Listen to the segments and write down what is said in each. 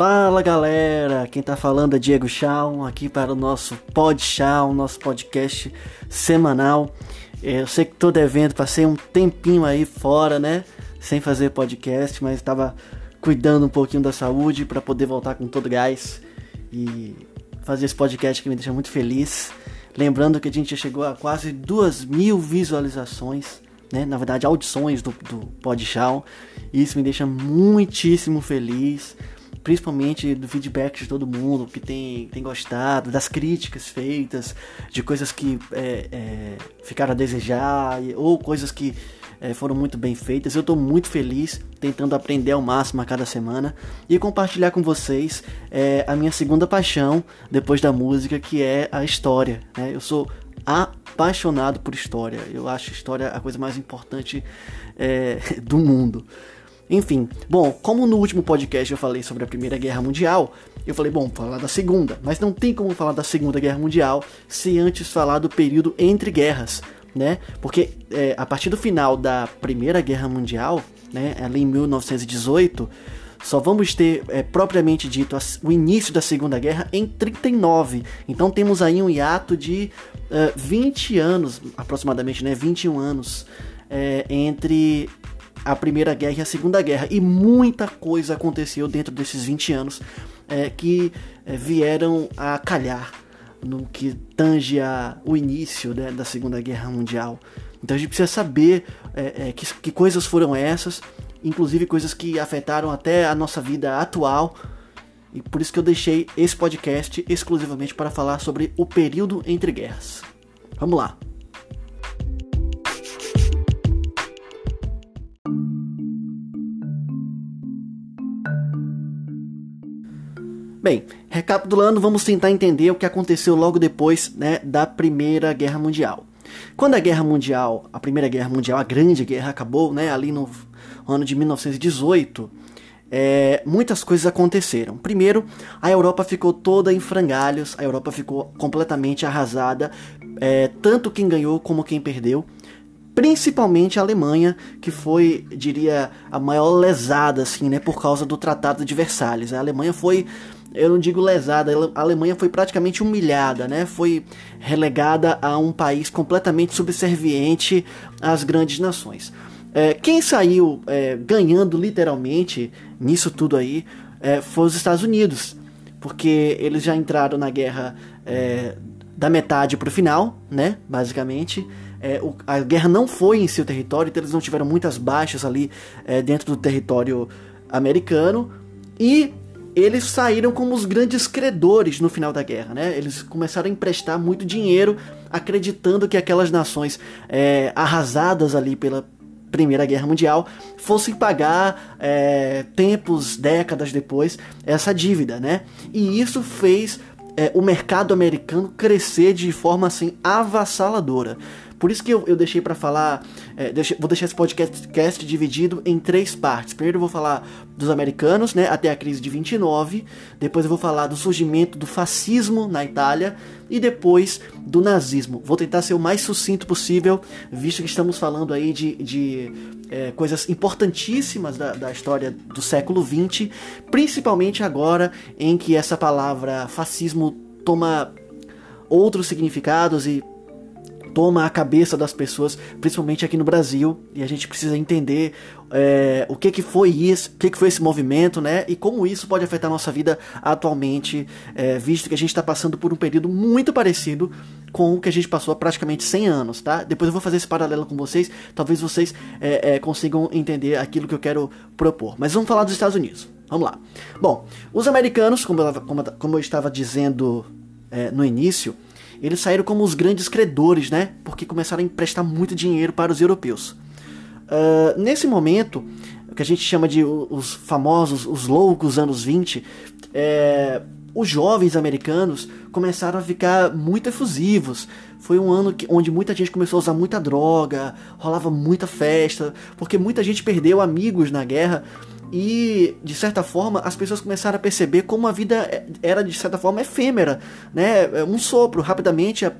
Fala galera, quem tá falando é Diego Chão, aqui para o nosso Pod Chão, nosso podcast semanal. Eu sei que tô devendo, passei um tempinho aí fora, né, sem fazer podcast, mas estava cuidando um pouquinho da saúde para poder voltar com todo gás e fazer esse podcast que me deixa muito feliz. Lembrando que a gente chegou a quase duas mil visualizações, né? Na verdade, audições do, do Podchal. Isso me deixa muitíssimo feliz principalmente do feedback de todo mundo que tem, tem gostado, das críticas feitas, de coisas que é, é, ficaram a desejar, ou coisas que é, foram muito bem feitas. Eu estou muito feliz, tentando aprender ao máximo a cada semana e compartilhar com vocês é, a minha segunda paixão depois da música, que é a história. Né? Eu sou apaixonado por história. Eu acho história a coisa mais importante é, do mundo. Enfim, bom, como no último podcast eu falei sobre a Primeira Guerra Mundial, eu falei, bom, falar da Segunda, mas não tem como falar da Segunda Guerra Mundial se antes falar do período entre guerras, né? Porque é, a partir do final da Primeira Guerra Mundial, né, ali em 1918, só vamos ter é, propriamente dito o início da Segunda Guerra em 39. Então temos aí um hiato de uh, 20 anos, aproximadamente, né, 21 anos, é, entre a Primeira Guerra e a Segunda Guerra. E muita coisa aconteceu dentro desses 20 anos é, que é, vieram a calhar no que tange a, o início né, da Segunda Guerra Mundial. Então a gente precisa saber é, é, que, que coisas foram essas, inclusive coisas que afetaram até a nossa vida atual. E por isso que eu deixei esse podcast exclusivamente para falar sobre o período entre guerras. Vamos lá! Bem, recapitulando, vamos tentar entender o que aconteceu logo depois né, da Primeira Guerra Mundial. Quando a Guerra Mundial, a Primeira Guerra Mundial, a Grande Guerra acabou, né, ali no ano de 1918, é, muitas coisas aconteceram. Primeiro, a Europa ficou toda em frangalhos, a Europa ficou completamente arrasada, é, tanto quem ganhou como quem perdeu principalmente a Alemanha, que foi, diria, a maior lesada, assim, né, por causa do Tratado de Versalhes. A Alemanha foi eu não digo lesada, a Alemanha foi praticamente humilhada, né? Foi relegada a um país completamente subserviente às grandes nações. É, quem saiu é, ganhando literalmente nisso tudo aí é, foi os Estados Unidos, porque eles já entraram na guerra é, da metade para o final, né? Basicamente. É, o, a guerra não foi em seu território, então eles não tiveram muitas baixas ali é, dentro do território americano. E eles saíram como os grandes credores no final da guerra, né? Eles começaram a emprestar muito dinheiro, acreditando que aquelas nações é, arrasadas ali pela Primeira Guerra Mundial fossem pagar é, tempos, décadas depois, essa dívida, né? E isso fez é, o mercado americano crescer de forma assim avassaladora. Por isso que eu, eu deixei para falar, é, vou deixar esse podcast dividido em três partes. Primeiro eu vou falar dos americanos, né, até a crise de 29. Depois eu vou falar do surgimento do fascismo na Itália e depois do nazismo. Vou tentar ser o mais sucinto possível, visto que estamos falando aí de, de é, coisas importantíssimas da, da história do século XX, principalmente agora em que essa palavra fascismo toma outros significados e toma a cabeça das pessoas, principalmente aqui no Brasil, e a gente precisa entender é, o que, que foi isso, o que, que foi esse movimento, né? E como isso pode afetar a nossa vida atualmente, é, visto que a gente está passando por um período muito parecido com o que a gente passou há praticamente 100 anos, tá? Depois eu vou fazer esse paralelo com vocês, talvez vocês é, consigam entender aquilo que eu quero propor. Mas vamos falar dos Estados Unidos. Vamos lá. Bom, os americanos, como eu, como, eu estava dizendo no início, eles saíram como os grandes credores, né? Porque começaram a emprestar muito dinheiro para os europeus. Uh, nesse momento, o que a gente chama de os famosos, os loucos anos 20, é, os jovens americanos começaram a ficar muito efusivos. Foi um ano que, onde muita gente começou a usar muita droga, rolava muita festa, porque muita gente perdeu amigos na guerra e de certa forma as pessoas começaram a perceber como a vida era de certa forma efêmera, né? É um sopro, rapidamente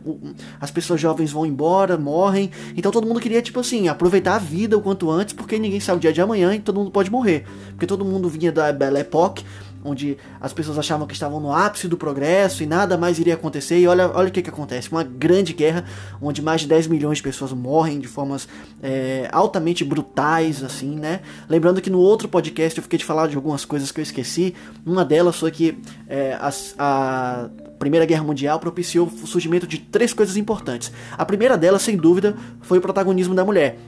as pessoas jovens vão embora, morrem. Então todo mundo queria tipo assim, aproveitar a vida o quanto antes, porque ninguém sabe o dia de amanhã e todo mundo pode morrer. Porque todo mundo vinha da Belle Époque onde as pessoas achavam que estavam no ápice do progresso e nada mais iria acontecer. E olha, olha o que, que acontece: uma grande guerra onde mais de 10 milhões de pessoas morrem de formas é, altamente brutais, assim, né? Lembrando que no outro podcast eu fiquei de falar de algumas coisas que eu esqueci. Uma delas foi que é, as, a Primeira Guerra Mundial propiciou o surgimento de três coisas importantes. A primeira delas, sem dúvida, foi o protagonismo da mulher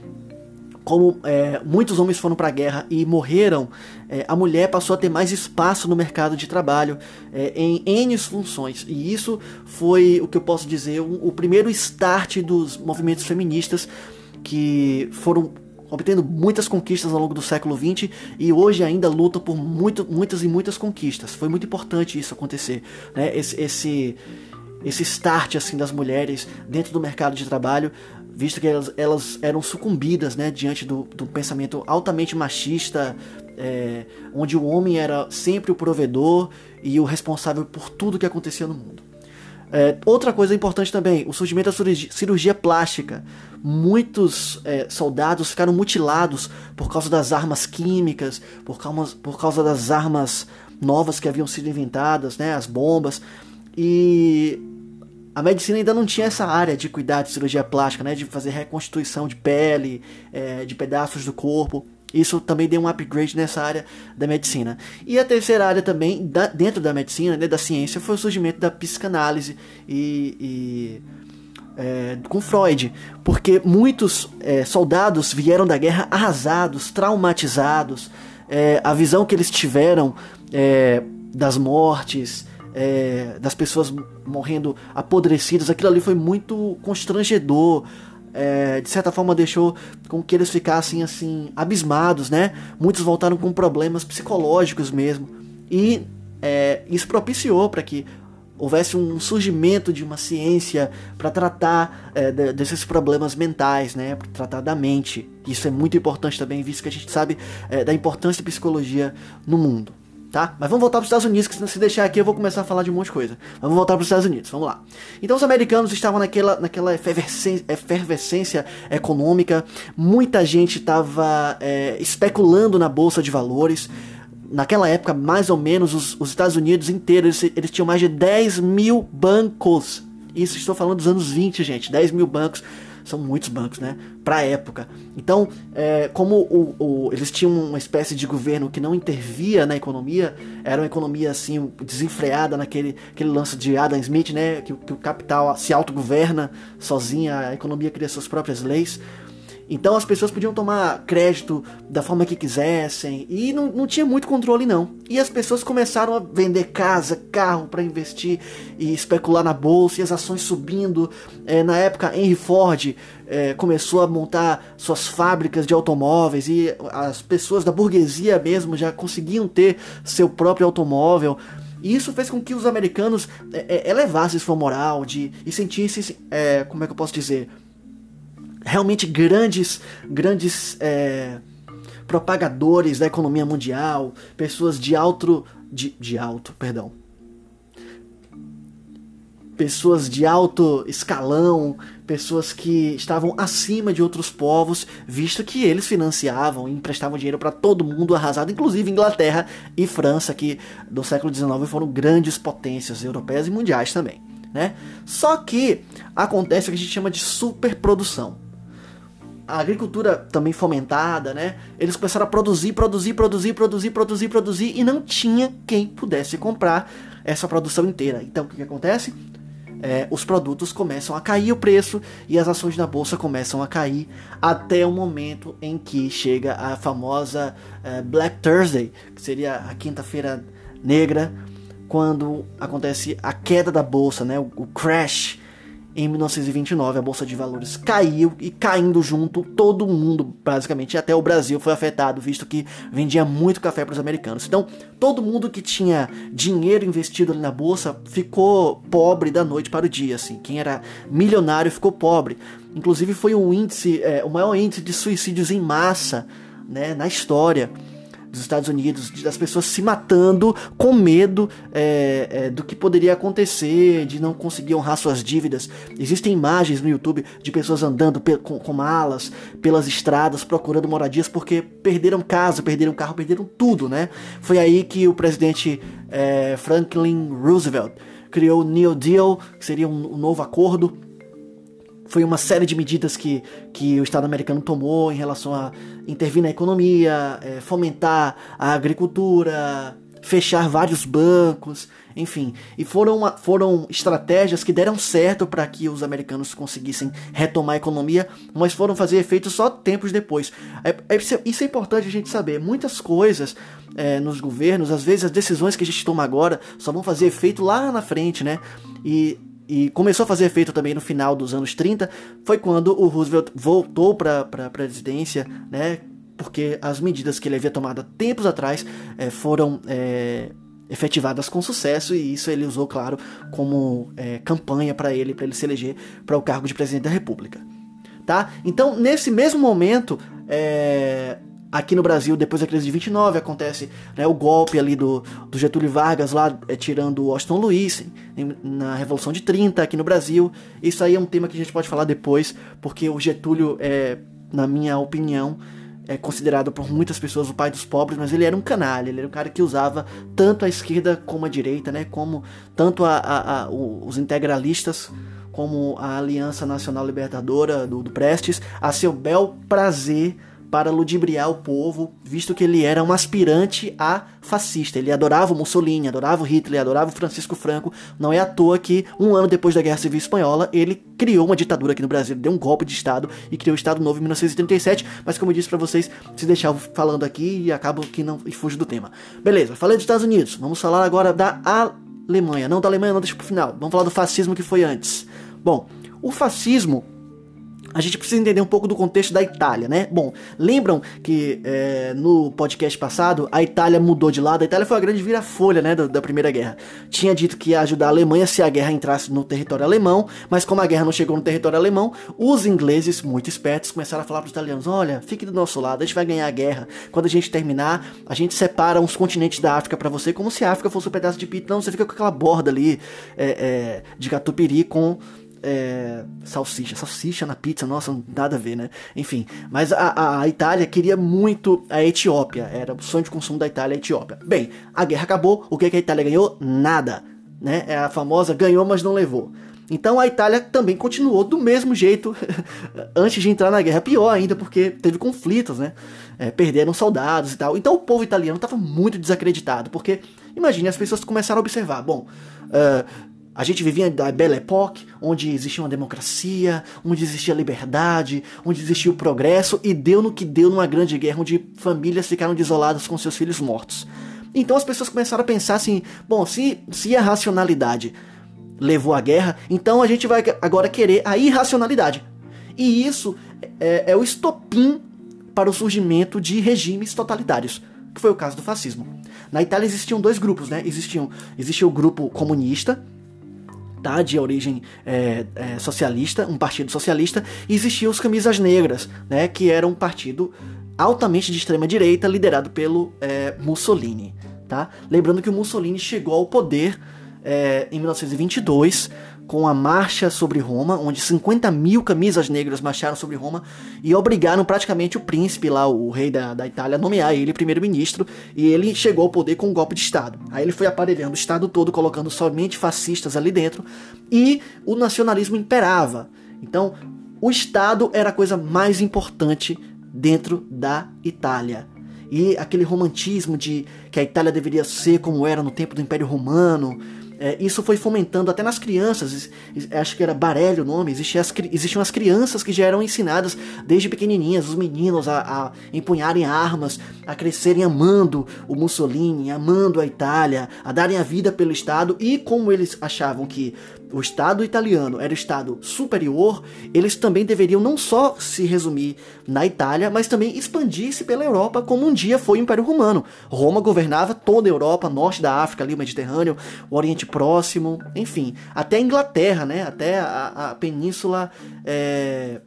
como é, muitos homens foram para a guerra e morreram, é, a mulher passou a ter mais espaço no mercado de trabalho é, em N funções. E isso foi o que eu posso dizer, um, o primeiro start dos movimentos feministas que foram obtendo muitas conquistas ao longo do século XX e hoje ainda lutam por muito, muitas e muitas conquistas. Foi muito importante isso acontecer, né? esse, esse, esse start assim das mulheres dentro do mercado de trabalho visto que elas, elas eram sucumbidas né, diante do, do pensamento altamente machista, é, onde o homem era sempre o provedor e o responsável por tudo que acontecia no mundo. É, outra coisa importante também, o surgimento da cirurgia, cirurgia plástica. Muitos é, soldados ficaram mutilados por causa das armas químicas, por causa, por causa das armas novas que haviam sido inventadas, né, as bombas. E a medicina ainda não tinha essa área de cuidar de cirurgia plástica, né, de fazer reconstituição de pele, é, de pedaços do corpo. Isso também deu um upgrade nessa área da medicina. E a terceira área também, da, dentro da medicina, né, da ciência, foi o surgimento da psicanálise e, e é, com Freud, porque muitos é, soldados vieram da guerra arrasados, traumatizados, é, a visão que eles tiveram é, das mortes, é, das pessoas morrendo apodrecidas, aquilo ali foi muito constrangedor. É, de certa forma deixou com que eles ficassem assim abismados, né? Muitos voltaram com problemas psicológicos mesmo e é, isso propiciou para que houvesse um surgimento de uma ciência para tratar é, desses problemas mentais, né? Para tratar da mente. Isso é muito importante também, visto que a gente sabe é, da importância da psicologia no mundo tá? Mas vamos voltar para os Estados Unidos, que se deixar aqui eu vou começar a falar de um monte de coisa. Vamos voltar para os Estados Unidos, vamos lá. Então os americanos estavam naquela, naquela efervescência, efervescência econômica, muita gente estava é, especulando na bolsa de valores. Naquela época, mais ou menos, os, os Estados Unidos inteiros, eles, eles tinham mais de 10 mil bancos. Isso estou falando dos anos 20, gente. 10 mil bancos são muitos bancos, né? Para a época. Então, é, como o, o, eles tinham uma espécie de governo que não intervia na economia, era uma economia assim desenfreada naquele aquele lance de Adam Smith, né? Que, que o capital se autogoverna sozinha, a economia cria suas próprias leis. Então as pessoas podiam tomar crédito da forma que quisessem e não, não tinha muito controle não. E as pessoas começaram a vender casa, carro para investir e especular na bolsa e as ações subindo. É, na época Henry Ford é, começou a montar suas fábricas de automóveis e as pessoas da burguesia mesmo já conseguiam ter seu próprio automóvel. E isso fez com que os americanos é, é elevassem sua moral de, e sentissem, é, como é que eu posso dizer, realmente grandes, grandes é, propagadores da economia mundial, pessoas de alto, de, de alto, perdão, pessoas de alto escalão, pessoas que estavam acima de outros povos, visto que eles financiavam e emprestavam dinheiro para todo mundo arrasado, inclusive Inglaterra e França, que do século XIX foram grandes potências europeias e mundiais também. Né? Só que acontece o que a gente chama de superprodução a agricultura também fomentada, né? Eles começaram a produzir, produzir, produzir, produzir, produzir, produzir e não tinha quem pudesse comprar essa produção inteira. Então o que, que acontece? É, os produtos começam a cair o preço e as ações na bolsa começam a cair até o momento em que chega a famosa é, Black Thursday, que seria a quinta-feira negra, quando acontece a queda da bolsa, né? o, o crash em 1929, a bolsa de valores caiu e caindo junto, todo mundo, basicamente, até o Brasil foi afetado, visto que vendia muito café para os americanos. Então, todo mundo que tinha dinheiro investido ali na bolsa ficou pobre da noite para o dia, assim. Quem era milionário ficou pobre. Inclusive, foi um índice, é, o maior índice de suicídios em massa, né, na história. Dos Estados Unidos, das pessoas se matando com medo é, é, do que poderia acontecer, de não conseguir honrar suas dívidas. Existem imagens no YouTube de pessoas andando com, com malas pelas estradas procurando moradias porque perderam casa, perderam carro, perderam tudo, né? Foi aí que o presidente é, Franklin Roosevelt criou o New Deal, que seria um, um novo acordo foi uma série de medidas que, que o Estado americano tomou em relação a intervir na economia, é, fomentar a agricultura, fechar vários bancos, enfim. E foram, foram estratégias que deram certo para que os americanos conseguissem retomar a economia, mas foram fazer efeito só tempos depois. É, é, isso é importante a gente saber. Muitas coisas é, nos governos, às vezes as decisões que a gente toma agora só vão fazer efeito lá na frente, né? E e começou a fazer efeito também no final dos anos 30, foi quando o Roosevelt voltou para a presidência, né? Porque as medidas que ele havia tomado tempos atrás é, foram é, efetivadas com sucesso e isso ele usou, claro, como é, campanha para ele, para ele se eleger para o cargo de presidente da República. Tá? Então, nesse mesmo momento, é, Aqui no Brasil, depois da crise de 29, acontece né, o golpe ali do, do Getúlio Vargas lá é, tirando o Washington Luiz em, na Revolução de 30 aqui no Brasil. Isso aí é um tema que a gente pode falar depois, porque o Getúlio, é, na minha opinião, é considerado por muitas pessoas o pai dos pobres, mas ele era um canalha, ele era um cara que usava tanto a esquerda como a direita, né, como tanto a, a, a os integralistas como a Aliança Nacional Libertadora do, do Prestes, a seu bel prazer para ludibriar o povo, visto que ele era um aspirante a fascista. Ele adorava o Mussolini, adorava o Hitler, adorava Francisco Franco. Não é à toa que, um ano depois da Guerra Civil Espanhola, ele criou uma ditadura aqui no Brasil, deu um golpe de Estado e criou o Estado Novo em 1937. Mas, como eu disse para vocês, se deixar falando aqui e acabo que não e fujo do tema. Beleza, falei dos Estados Unidos. Vamos falar agora da Alemanha. Não da Alemanha, não, deixa pro final. Vamos falar do fascismo que foi antes. Bom, o fascismo a gente precisa entender um pouco do contexto da Itália, né? Bom, lembram que é, no podcast passado a Itália mudou de lado? A Itália foi a grande vira-folha, né, da, da, Primeira Guerra. Tinha dito que ia ajudar a Alemanha se a guerra entrasse no território alemão, mas como a guerra não chegou no território alemão, os ingleses, muito espertos, começaram a falar para os italianos: olha, fique do nosso lado, a gente vai ganhar a guerra. Quando a gente terminar, a gente separa uns continentes da África para você, como se a África fosse um pedaço de pito. Não, você fica com aquela borda ali é, é, de catupiry com é, salsicha. Salsicha na pizza, nossa, nada a ver, né? Enfim, mas a, a, Itália queria muito a Etiópia. Era o sonho de consumo da Itália a Etiópia. Bem, a guerra acabou. O que, que a Itália ganhou? Nada. Né? É a famosa ganhou, mas não levou. Então a Itália também continuou do mesmo jeito antes de entrar na guerra. Pior ainda, porque teve conflitos, né? É, perderam soldados e tal. Então o povo italiano estava muito desacreditado, porque imagine, as pessoas começaram a observar: bom, uh, a gente vivia da Belle Époque, onde existia uma democracia, onde existia liberdade, onde existia o progresso, e deu no que deu numa grande guerra, onde famílias ficaram desoladas com seus filhos mortos. Então as pessoas começaram a pensar assim: bom, se, se a racionalidade levou à guerra, então a gente vai agora querer a irracionalidade. E isso é, é o estopim para o surgimento de regimes totalitários, que foi o caso do fascismo. Na Itália existiam dois grupos, né? Existiam, existia o grupo comunista, tá, de origem é, é, socialista, um partido socialista, e existiam os Camisas Negras, né, que era um partido altamente de extrema direita, liderado pelo é, Mussolini. Tá? Lembrando que o Mussolini chegou ao poder é, em 1922 com a marcha sobre Roma, onde 50 mil camisas negras marcharam sobre Roma e obrigaram praticamente o príncipe lá, o rei da, da Itália, a nomear ele primeiro-ministro, e ele chegou ao poder com um golpe de Estado. Aí ele foi aparelhando o Estado todo, colocando somente fascistas ali dentro, e o nacionalismo imperava. Então, o Estado era a coisa mais importante dentro da Itália. E aquele romantismo de que a Itália deveria ser como era no tempo do Império Romano, é, isso foi fomentando até nas crianças, acho que era Barelli o nome, existiam as, existiam as crianças que já eram ensinadas desde pequenininhas, os meninos a, a empunharem armas, a crescerem amando o Mussolini, amando a Itália, a darem a vida pelo Estado. E como eles achavam que o Estado italiano era o Estado superior, eles também deveriam não só se resumir na Itália, mas também expandir-se pela Europa, como um dia foi o Império Romano. Roma governava toda a Europa, norte da África, ali, o Mediterrâneo, o Oriente Próximo, enfim, até a Inglaterra, né? Até a, a península é,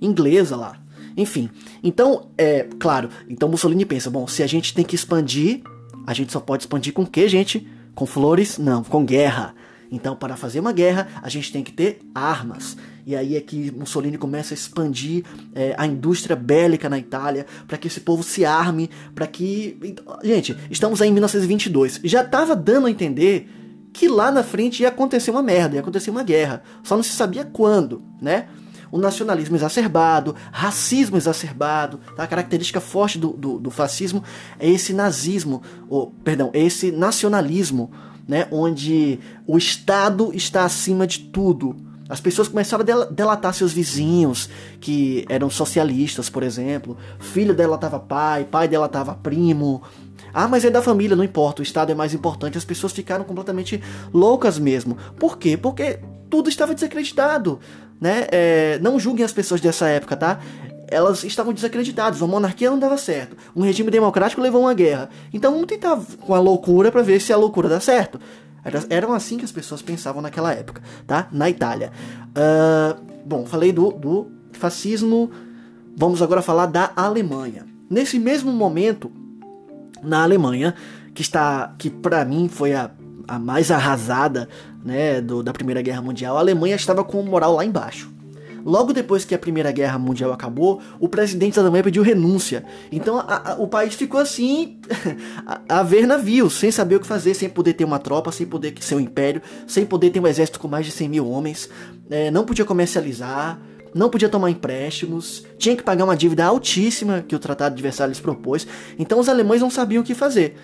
inglesa lá. Enfim, então, é claro, então Mussolini pensa, bom, se a gente tem que expandir, a gente só pode expandir com o que, gente? Com flores? Não, com guerra. Então, para fazer uma guerra, a gente tem que ter armas. E aí é que Mussolini começa a expandir é, a indústria bélica na Itália, para que esse povo se arme, para que. Gente, estamos aí em 1922. Já estava dando a entender que lá na frente ia acontecer uma merda, ia acontecer uma guerra. Só não se sabia quando, né? O nacionalismo exacerbado, racismo exacerbado, tá? a característica forte do, do, do fascismo é esse nazismo, ou, perdão, é esse nacionalismo, né? onde o Estado está acima de tudo. As pessoas começaram a delatar seus vizinhos, que eram socialistas, por exemplo. Filho delatava pai, pai delatava primo, ah, mas é da família, não importa, o Estado é mais importante. As pessoas ficaram completamente loucas mesmo. Por quê? Porque tudo estava desacreditado. Né? É, não julguem as pessoas dessa época, tá? Elas estavam desacreditadas, a monarquia não dava certo. Um regime democrático levou uma guerra. Então vamos tentar com a loucura para ver se a loucura dá certo. Era, eram assim que as pessoas pensavam naquela época, tá? Na Itália. Uh, bom, falei do, do fascismo. Vamos agora falar da Alemanha. Nesse mesmo momento, na Alemanha, que está que para mim foi a, a mais arrasada né, do, da Primeira Guerra Mundial, a Alemanha estava com o moral lá embaixo. Logo depois que a Primeira Guerra Mundial acabou, o presidente da Alemanha pediu renúncia. Então a, a, o país ficou assim, a, a, ver navios, sem saber o que fazer, sem poder ter uma tropa, sem poder ser um império, sem poder ter um exército com mais de 100 mil homens, é, não podia comercializar, não podia tomar empréstimos, tinha que pagar uma dívida altíssima que o Tratado de Versalhes propôs, então os alemães não sabiam o que fazer.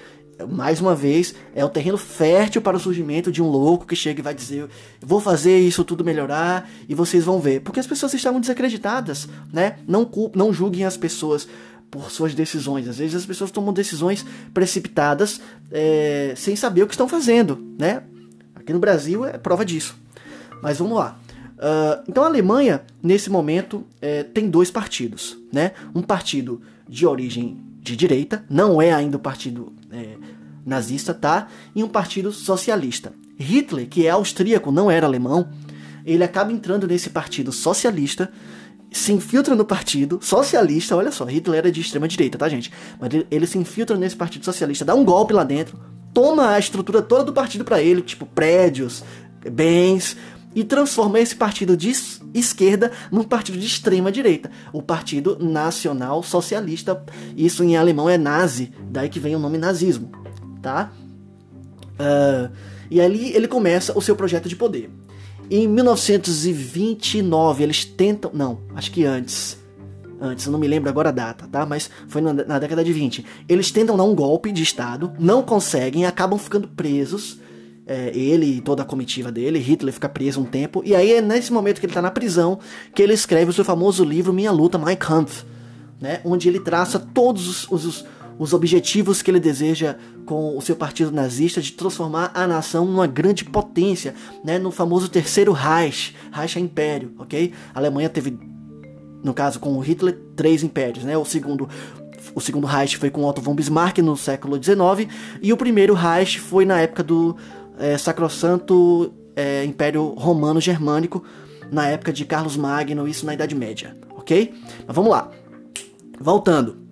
Mais uma vez, é o terreno fértil para o surgimento de um louco que chega e vai dizer: vou fazer isso tudo melhorar e vocês vão ver. Porque as pessoas estavam desacreditadas, né? Não, não julguem as pessoas por suas decisões. Às vezes as pessoas tomam decisões precipitadas é, sem saber o que estão fazendo, né? Aqui no Brasil é prova disso. Mas vamos lá. Uh, então a Alemanha, nesse momento, é, tem dois partidos. Né? Um partido de origem de direita, não é ainda o partido é, nazista, tá? E um partido socialista. Hitler, que é austríaco, não era alemão, ele acaba entrando nesse partido socialista, se infiltra no partido socialista, olha só, Hitler era de extrema direita, tá, gente? Mas ele, ele se infiltra nesse partido socialista, dá um golpe lá dentro, toma a estrutura toda do partido para ele, tipo prédios, bens, e transforma esse partido de esquerda num partido de extrema direita, o Partido Nacional Socialista. Isso em alemão é nazi, daí que vem o nome nazismo, tá? Uh, e ali ele começa o seu projeto de poder. Em 1929 eles tentam, não, acho que antes, antes, eu não me lembro agora a data, tá? Mas foi na, na década de 20. Eles tentam dar um golpe de estado, não conseguem, acabam ficando presos é, ele e toda a comitiva dele, Hitler fica preso um tempo, e aí é nesse momento que ele está na prisão que ele escreve o seu famoso livro Minha Luta, Mein Kampf, né, onde ele traça todos os, os, os objetivos que ele deseja com o seu partido nazista de transformar a nação numa grande potência, né, no famoso terceiro Reich, Reich é império, ok? A Alemanha teve, no caso com Hitler, três impérios, né? O segundo o segundo Reich foi com Otto von Bismarck no século XIX e o primeiro Reich foi na época do é, Sacrosanto é, Império Romano Germânico na época de Carlos Magno, isso na Idade Média, ok? Mas vamos lá. Voltando.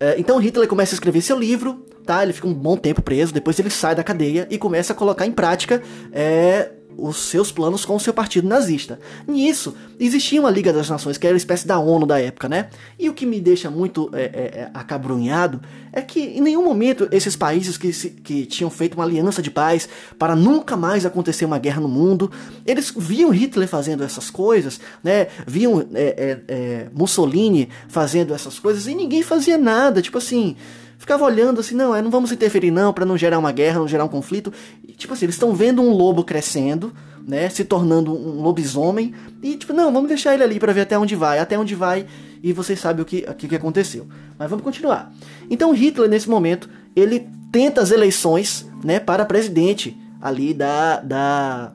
É, então Hitler começa a escrever seu livro, tá? Ele fica um bom tempo preso, depois ele sai da cadeia e começa a colocar em prática é, os seus planos com o seu partido nazista. Nisso, existia uma Liga das Nações, que era uma espécie da ONU da época, né? E o que me deixa muito é, é, é, acabrunhado é que em nenhum momento esses países que, se, que tinham feito uma aliança de paz para nunca mais acontecer uma guerra no mundo, eles viam Hitler fazendo essas coisas, né? Viam é, é, é, Mussolini fazendo essas coisas e ninguém fazia nada, tipo assim ficava olhando assim, não, é, não vamos interferir não, para não gerar uma guerra, não gerar um conflito. E, tipo assim, eles estão vendo um lobo crescendo, né, se tornando um lobisomem e tipo, não, vamos deixar ele ali para ver até onde vai, até onde vai e vocês sabem o que, o que aconteceu. Mas vamos continuar. Então Hitler nesse momento, ele tenta as eleições, né, para presidente ali da da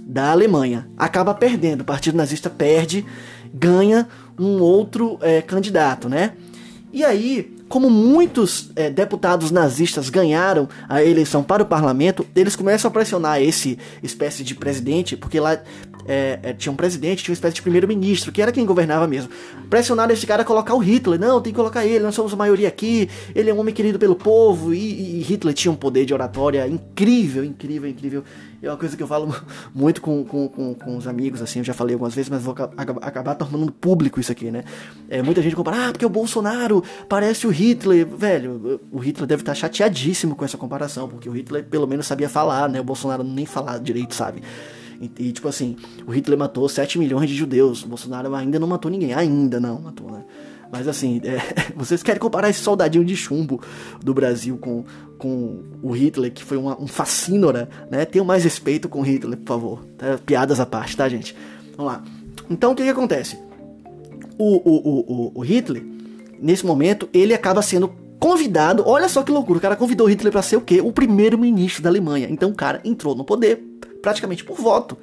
da Alemanha. Acaba perdendo, o Partido Nazista perde, ganha um outro é, candidato, né? E aí como muitos é, deputados nazistas ganharam a eleição para o parlamento, eles começam a pressionar esse espécie de presidente, porque lá é, é, tinha um presidente, tinha uma espécie de primeiro-ministro, que era quem governava mesmo. Pressionaram esse cara a colocar o Hitler. Não, tem que colocar ele, nós somos a maioria aqui, ele é um homem querido pelo povo. E, e Hitler tinha um poder de oratória incrível, incrível, incrível. É uma coisa que eu falo muito com, com, com, com os amigos, assim, eu já falei algumas vezes, mas vou acabar tornando público isso aqui, né? É, muita gente compara, ah, porque o Bolsonaro parece o Hitler. Velho, o Hitler deve estar chateadíssimo com essa comparação, porque o Hitler pelo menos sabia falar, né? O Bolsonaro nem falar direito sabe. E, e, tipo assim, o Hitler matou 7 milhões de judeus, o Bolsonaro ainda não matou ninguém, ainda não matou, né? Mas assim, é, vocês querem comparar esse soldadinho de chumbo do Brasil com, com o Hitler, que foi uma, um fascínora, né? Tenham mais respeito com o Hitler, por favor. Tá? Piadas à parte, tá, gente? Vamos lá. Então, o que, que acontece? O, o, o, o Hitler, nesse momento, ele acaba sendo convidado. Olha só que loucura, o cara convidou Hitler para ser o quê? O primeiro-ministro da Alemanha. Então o cara entrou no poder praticamente por voto.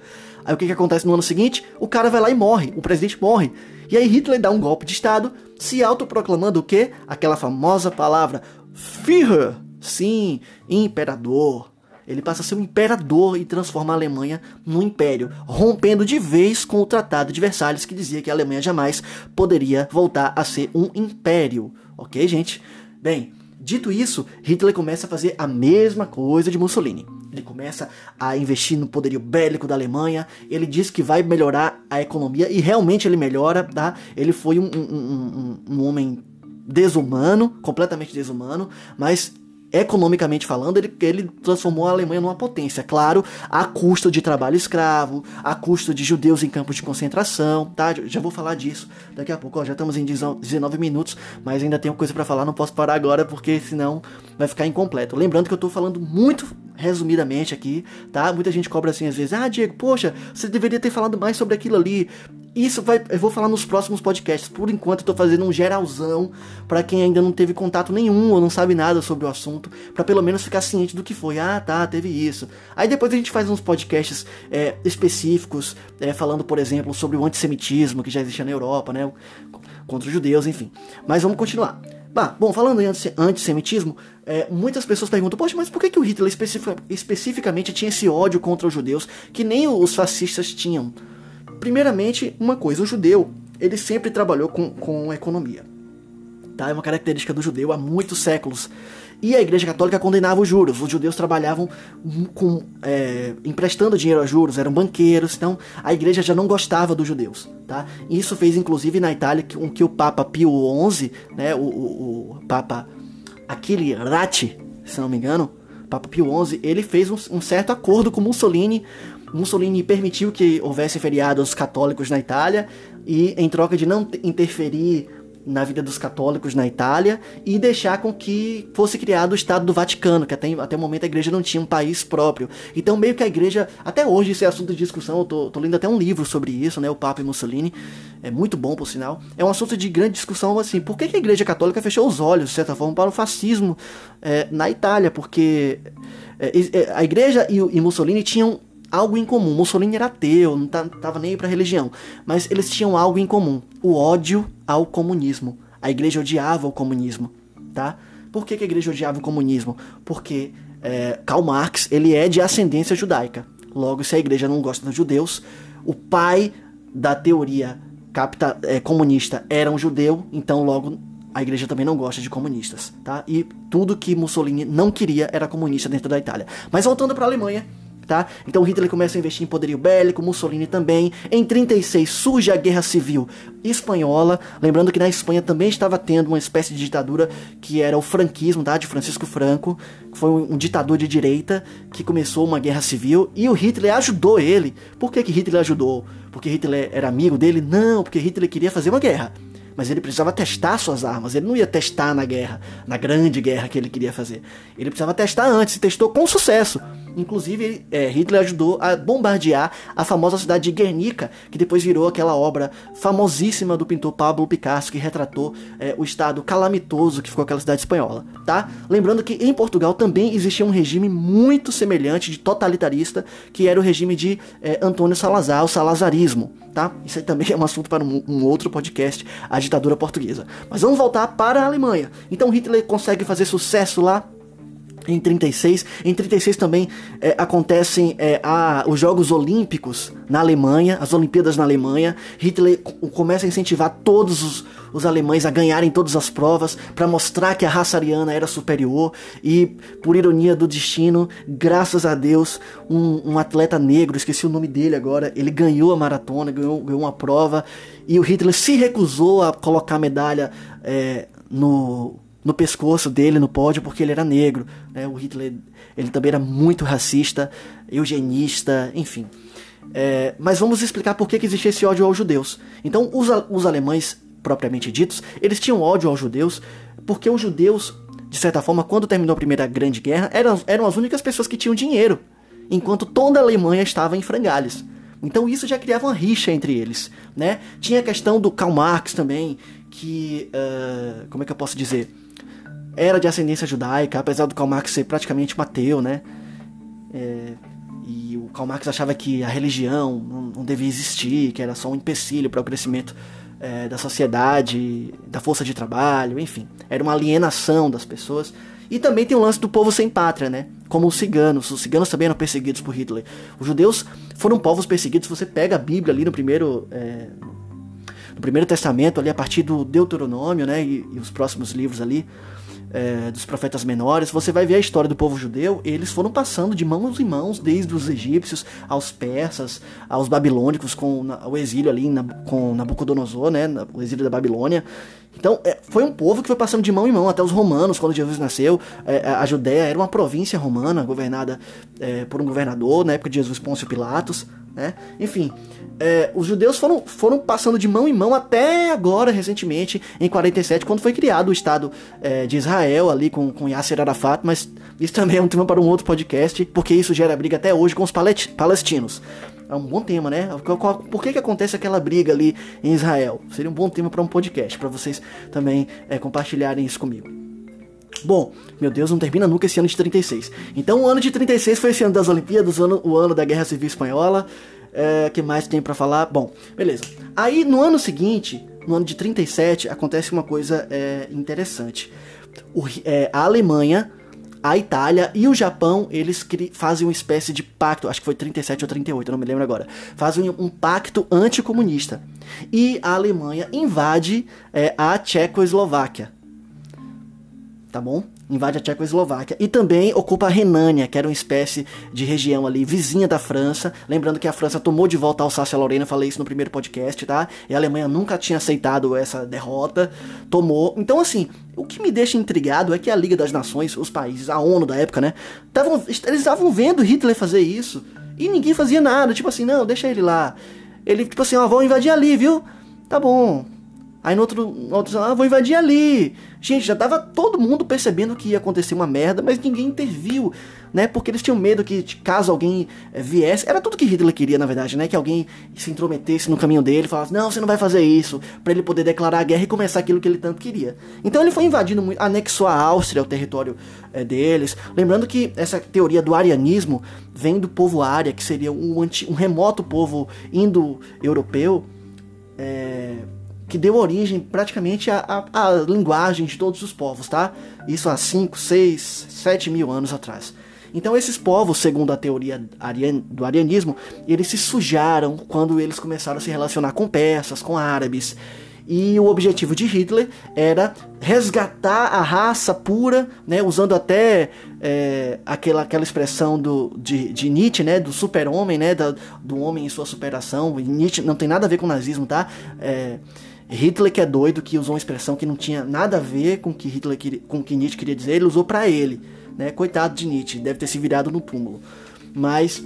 Aí o que, que acontece no ano seguinte? O cara vai lá e morre, o presidente morre. E aí Hitler dá um golpe de Estado, se autoproclamando o quê? Aquela famosa palavra Führer. Sim, imperador. Ele passa a ser um imperador e transforma a Alemanha num império, rompendo de vez com o Tratado de Versalhes que dizia que a Alemanha jamais poderia voltar a ser um império. Ok, gente? Bem, dito isso, Hitler começa a fazer a mesma coisa de Mussolini. Ele começa a investir no poderio bélico da Alemanha. Ele diz que vai melhorar a economia e realmente ele melhora, tá? Ele foi um, um, um, um homem desumano, completamente desumano, mas economicamente falando, ele, ele transformou a Alemanha numa potência. Claro, a custo de trabalho escravo, a custo de judeus em campos de concentração, tá? Já vou falar disso daqui a pouco. Ó, já estamos em 19 minutos, mas ainda tenho coisa para falar, não posso parar agora porque senão vai ficar incompleto. Lembrando que eu tô falando muito resumidamente aqui, tá? Muita gente cobra assim às vezes: "Ah, Diego, poxa, você deveria ter falado mais sobre aquilo ali". Isso vai, eu vou falar nos próximos podcasts. Por enquanto eu tô fazendo um geralzão para quem ainda não teve contato nenhum ou não sabe nada sobre o assunto, para pelo menos ficar ciente do que foi. Ah, tá, teve isso. Aí depois a gente faz uns podcasts é, específicos, é, falando, por exemplo, sobre o antissemitismo que já existia na Europa, né, contra os judeus, enfim. Mas vamos continuar. Bah, bom, falando em antissemitismo, é, muitas pessoas perguntam, poxa, mas por que, que o Hitler especific especificamente tinha esse ódio contra os judeus que nem os fascistas tinham? Primeiramente, uma coisa, o judeu, ele sempre trabalhou com, com economia. Tá? É uma característica do judeu há muitos séculos. E a Igreja Católica condenava os juros. Os judeus trabalhavam com, é, emprestando dinheiro a juros, eram banqueiros. Então a Igreja já não gostava dos judeus. Tá? Isso fez, inclusive, na Itália, com que o Papa Pio XI, né, o, o, o Papa Achille Ratti, se não me engano, Papa Pio XI, ele fez um, um certo acordo com Mussolini Mussolini permitiu que houvesse feriados católicos na Itália e, em troca de não interferir na vida dos católicos na Itália e deixar com que fosse criado o Estado do Vaticano, que até, até o momento a igreja não tinha um país próprio. Então, meio que a igreja, até hoje isso é assunto de discussão, eu tô, tô lendo até um livro sobre isso, né, o Papa e Mussolini, é muito bom por sinal. É um assunto de grande discussão, assim, por que, que a igreja católica fechou os olhos, de certa forma, para o fascismo é, na Itália? Porque é, é a igreja e, e Mussolini tinham algo em comum. Mussolini era ateu, não tá, tava nem pra religião. Mas eles tinham algo em comum: o ódio ao comunismo. A igreja odiava o comunismo, tá? Por que, que a igreja odiava o comunismo? Porque é, Karl Marx ele é de ascendência judaica. Logo, se a igreja não gosta dos judeus, o pai da teoria capta, é, comunista era um judeu, então logo a igreja também não gosta de comunistas, tá? E tudo que Mussolini não queria era comunista dentro da Itália. Mas voltando para a Alemanha, Tá? Então Hitler começa a investir em poderio bélico, Mussolini também. Em 36 surge a Guerra Civil Espanhola, lembrando que na Espanha também estava tendo uma espécie de ditadura que era o franquismo, tá? de Francisco Franco, que foi um, ditador de direita que começou uma guerra civil e o Hitler ajudou ele. Por que, que Hitler ajudou? Porque Hitler era amigo dele? Não, porque Hitler queria fazer uma guerra mas ele precisava testar suas armas. Ele não ia testar na guerra, na grande guerra que ele queria fazer. Ele precisava testar antes e testou com sucesso. Inclusive, é, Hitler ajudou a bombardear a famosa cidade de Guernica, que depois virou aquela obra famosíssima do pintor Pablo Picasso, que retratou é, o estado calamitoso que ficou aquela cidade espanhola, tá? Lembrando que em Portugal também existia um regime muito semelhante de totalitarista, que era o regime de é, Antônio Salazar, o salazarismo, tá? Isso aí também é um assunto para um, um outro podcast, a ditadura portuguesa. Mas vamos voltar para a Alemanha. Então Hitler consegue fazer sucesso lá em 36. Em 36 também é, acontecem é, a, os Jogos Olímpicos na Alemanha, as Olimpíadas na Alemanha. Hitler começa a incentivar todos os, os alemães a ganharem todas as provas para mostrar que a raça ariana era superior. E, por ironia do destino, graças a Deus, um, um atleta negro, esqueci o nome dele agora, ele ganhou a maratona, ganhou, ganhou uma prova. E o Hitler se recusou a colocar a medalha é, no no pescoço dele no pódio porque ele era negro. Né? O Hitler ele também era muito racista, eugenista, enfim. É, mas vamos explicar por que, que existia esse ódio aos judeus. Então, os, os alemães, propriamente ditos, eles tinham ódio aos judeus porque os judeus, de certa forma, quando terminou a Primeira Grande Guerra, eram, eram as únicas pessoas que tinham dinheiro, enquanto toda a Alemanha estava em frangalhos. Então isso já criava uma rixa entre eles, né? Tinha a questão do Karl Marx também, que, uh, como é que eu posso dizer? Era de ascendência judaica, apesar do Karl Marx ser praticamente um ateu, né? É, e o Karl Marx achava que a religião não, não devia existir, que era só um empecilho para o crescimento é, da sociedade, da força de trabalho, enfim. Era uma alienação das pessoas. E também tem o lance do povo sem pátria, né? Como os ciganos. Os ciganos também eram perseguidos por Hitler. Os judeus foram povos perseguidos. Você pega a Bíblia ali no primeiro, é, no primeiro testamento, ali a partir do Deuteronômio, né? E, e os próximos livros ali é, dos profetas menores, você vai ver a história do povo judeu, eles foram passando de mãos em mãos, desde os egípcios aos persas, aos babilônicos, com o exílio ali na, com Nabucodonosor, né, o exílio da Babilônia. Então, é, foi um povo que foi passando de mão em mão, até os romanos, quando Jesus nasceu. É, a Judéia era uma província romana, governada é, por um governador, na época de Jesus Pôncio Pilatos. Né? Enfim, é, os judeus foram, foram passando de mão em mão até agora, recentemente, em 47, quando foi criado o Estado é, de Israel, ali com, com Yasser Arafat, mas isso também é um tema para um outro podcast, porque isso gera briga até hoje com os palestinos. É um bom tema, né? Por que, que acontece aquela briga ali em Israel? Seria um bom tema para um podcast, para vocês também é, compartilharem isso comigo. Bom, meu Deus, não termina nunca esse ano de 36. Então o ano de 36 foi esse ano das Olimpíadas, o ano, o ano da Guerra Civil Espanhola. É, que mais tem para falar? Bom, beleza. Aí no ano seguinte, no ano de 37, acontece uma coisa é, interessante. O, é, a Alemanha, a Itália e o Japão, eles fazem uma espécie de pacto, acho que foi 37 ou 38, não me lembro agora. Fazem um pacto anticomunista. E a Alemanha invade é, a Tchecoslováquia tá bom? Invade a Tchecoslováquia e também ocupa a Renânia, que era uma espécie de região ali vizinha da França. Lembrando que a França tomou de volta a Alsácia-Lorena, falei isso no primeiro podcast, tá? E a Alemanha nunca tinha aceitado essa derrota, tomou. Então, assim, o que me deixa intrigado é que a Liga das Nações, os países, a ONU da época, né? Tavam, eles estavam vendo Hitler fazer isso e ninguém fazia nada. Tipo assim, não, deixa ele lá. Ele, tipo assim, ó, vão invadir ali, viu? Tá bom, Aí no outro, no outro ah, vou invadir ali. Gente, já tava todo mundo percebendo que ia acontecer uma merda, mas ninguém interviu, né? Porque eles tinham medo que, caso alguém é, viesse, era tudo que Hitler queria, na verdade, né? Que alguém se intrometesse no caminho dele, falasse, não, você não vai fazer isso, para ele poder declarar a guerra e começar aquilo que ele tanto queria. Então ele foi invadindo, muito, anexou a Áustria, o território é, deles. Lembrando que essa teoria do arianismo vem do povo ária, que seria um, anti, um remoto povo indo-europeu. É, que deu origem praticamente à, linguagem de todos os povos, tá? Isso há 5, 6, 7 mil anos atrás. Então esses povos, segundo a teoria do arianismo, eles se sujaram quando eles começaram a se relacionar com persas, com árabes. E o objetivo de Hitler era resgatar a raça pura, né, usando até é, aquela, aquela expressão do, de, de Nietzsche, né, do super-homem, né, da, do homem em sua superação. Nietzsche não tem nada a ver com nazismo, tá? É, Hitler que é doido, que usou uma expressão que não tinha nada a ver com que Hitler queria, com que Nietzsche queria dizer, ele usou para ele, né? Coitado de Nietzsche, deve ter se virado no túmulo. Mas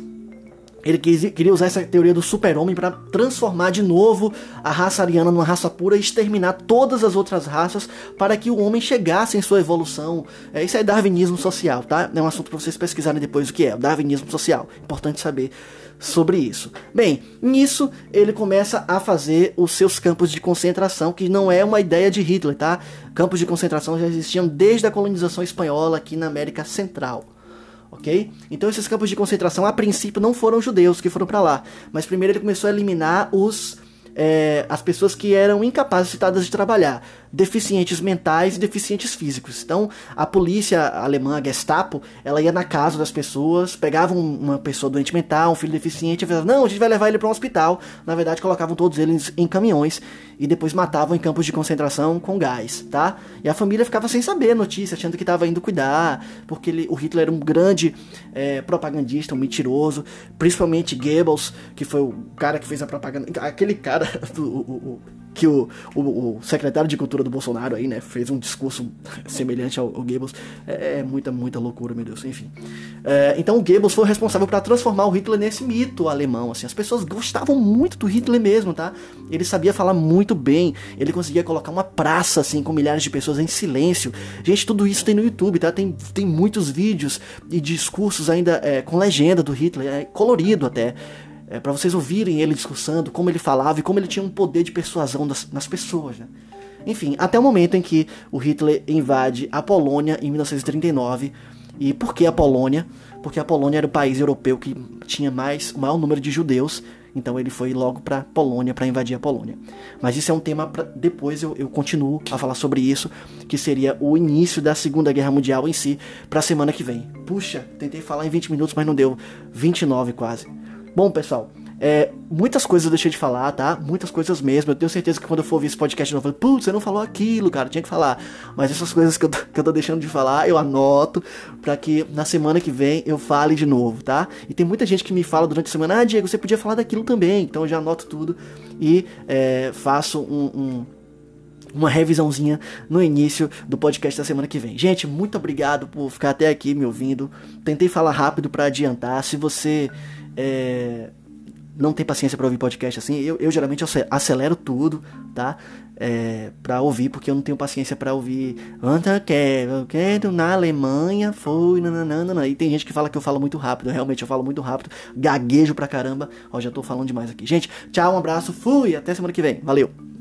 ele queria usar essa teoria do super-homem para transformar de novo a raça ariana numa raça pura e exterminar todas as outras raças para que o homem chegasse em sua evolução. É, isso é darwinismo social, tá? É um assunto para vocês pesquisarem depois o que é, o darwinismo social. Importante saber sobre isso. Bem, nisso ele começa a fazer os seus campos de concentração, que não é uma ideia de Hitler, tá? Campos de concentração já existiam desde a colonização espanhola aqui na América Central. Ok? Então esses campos de concentração a princípio não foram judeus que foram para lá, mas primeiro ele começou a eliminar os é, as pessoas que eram incapacitadas de trabalhar. Deficientes mentais e deficientes físicos. Então, a polícia alemã, a Gestapo, ela ia na casa das pessoas, pegava uma pessoa doente mental, um filho deficiente, e falava, não, a gente vai levar ele para um hospital. Na verdade, colocavam todos eles em caminhões e depois matavam em campos de concentração com gás, tá? E a família ficava sem saber a notícia, achando que estava indo cuidar, porque ele, o Hitler era um grande é, propagandista, um mentiroso, principalmente Goebbels, que foi o cara que fez a propaganda, aquele cara do, o, o, que o, o, o, secretário de cultura do Bolsonaro aí, né, fez um discurso semelhante ao, ao Goebbels. É, é, muita, muita loucura, meu Deus, enfim. É, então o Goebbels foi responsável para transformar o Hitler nesse mito alemão, assim. As pessoas gostavam muito do Hitler mesmo, tá? Ele sabia falar muito bem, ele conseguia colocar uma praça, assim, com milhares de pessoas em silêncio. Gente, tudo isso tem no YouTube, tá? Tem, tem muitos vídeos e discursos ainda é, com legenda do Hitler, é colorido até é, para vocês ouvirem ele discursando, como ele falava e como ele tinha um poder de persuasão das, nas pessoas. Né? Enfim, até o momento em que o Hitler invade a Polônia em 1939. E por que a Polônia? Porque a Polônia era o país europeu que tinha mais o maior número de judeus. Então ele foi logo para Polônia para invadir a Polônia. Mas isso é um tema para depois eu, eu continuo a falar sobre isso, que seria o início da Segunda Guerra Mundial em si para a semana que vem. Puxa, tentei falar em 20 minutos, mas não deu 29 quase. Bom, pessoal, é, muitas coisas eu deixei de falar, tá? Muitas coisas mesmo. Eu tenho certeza que quando eu for ouvir esse podcast eu vou falar, putz, você não falou aquilo, cara, tinha que falar. Mas essas coisas que eu, tô, que eu tô deixando de falar, eu anoto para que na semana que vem eu fale de novo, tá? E tem muita gente que me fala durante a semana, ah, Diego, você podia falar daquilo também. Então eu já anoto tudo e é, faço um, um uma revisãozinha no início do podcast da semana que vem. Gente, muito obrigado por ficar até aqui me ouvindo. Tentei falar rápido para adiantar. Se você é, não tem paciência para ouvir podcast assim, eu, eu geralmente acelero tudo, tá? É, para ouvir, porque eu não tenho paciência para ouvir. Quero na Alemanha, foi, nananana. E tem gente que fala que eu falo muito rápido, realmente eu falo muito rápido, gaguejo pra caramba. Ó, já tô falando demais aqui. Gente, tchau, um abraço, fui, até semana que vem. Valeu!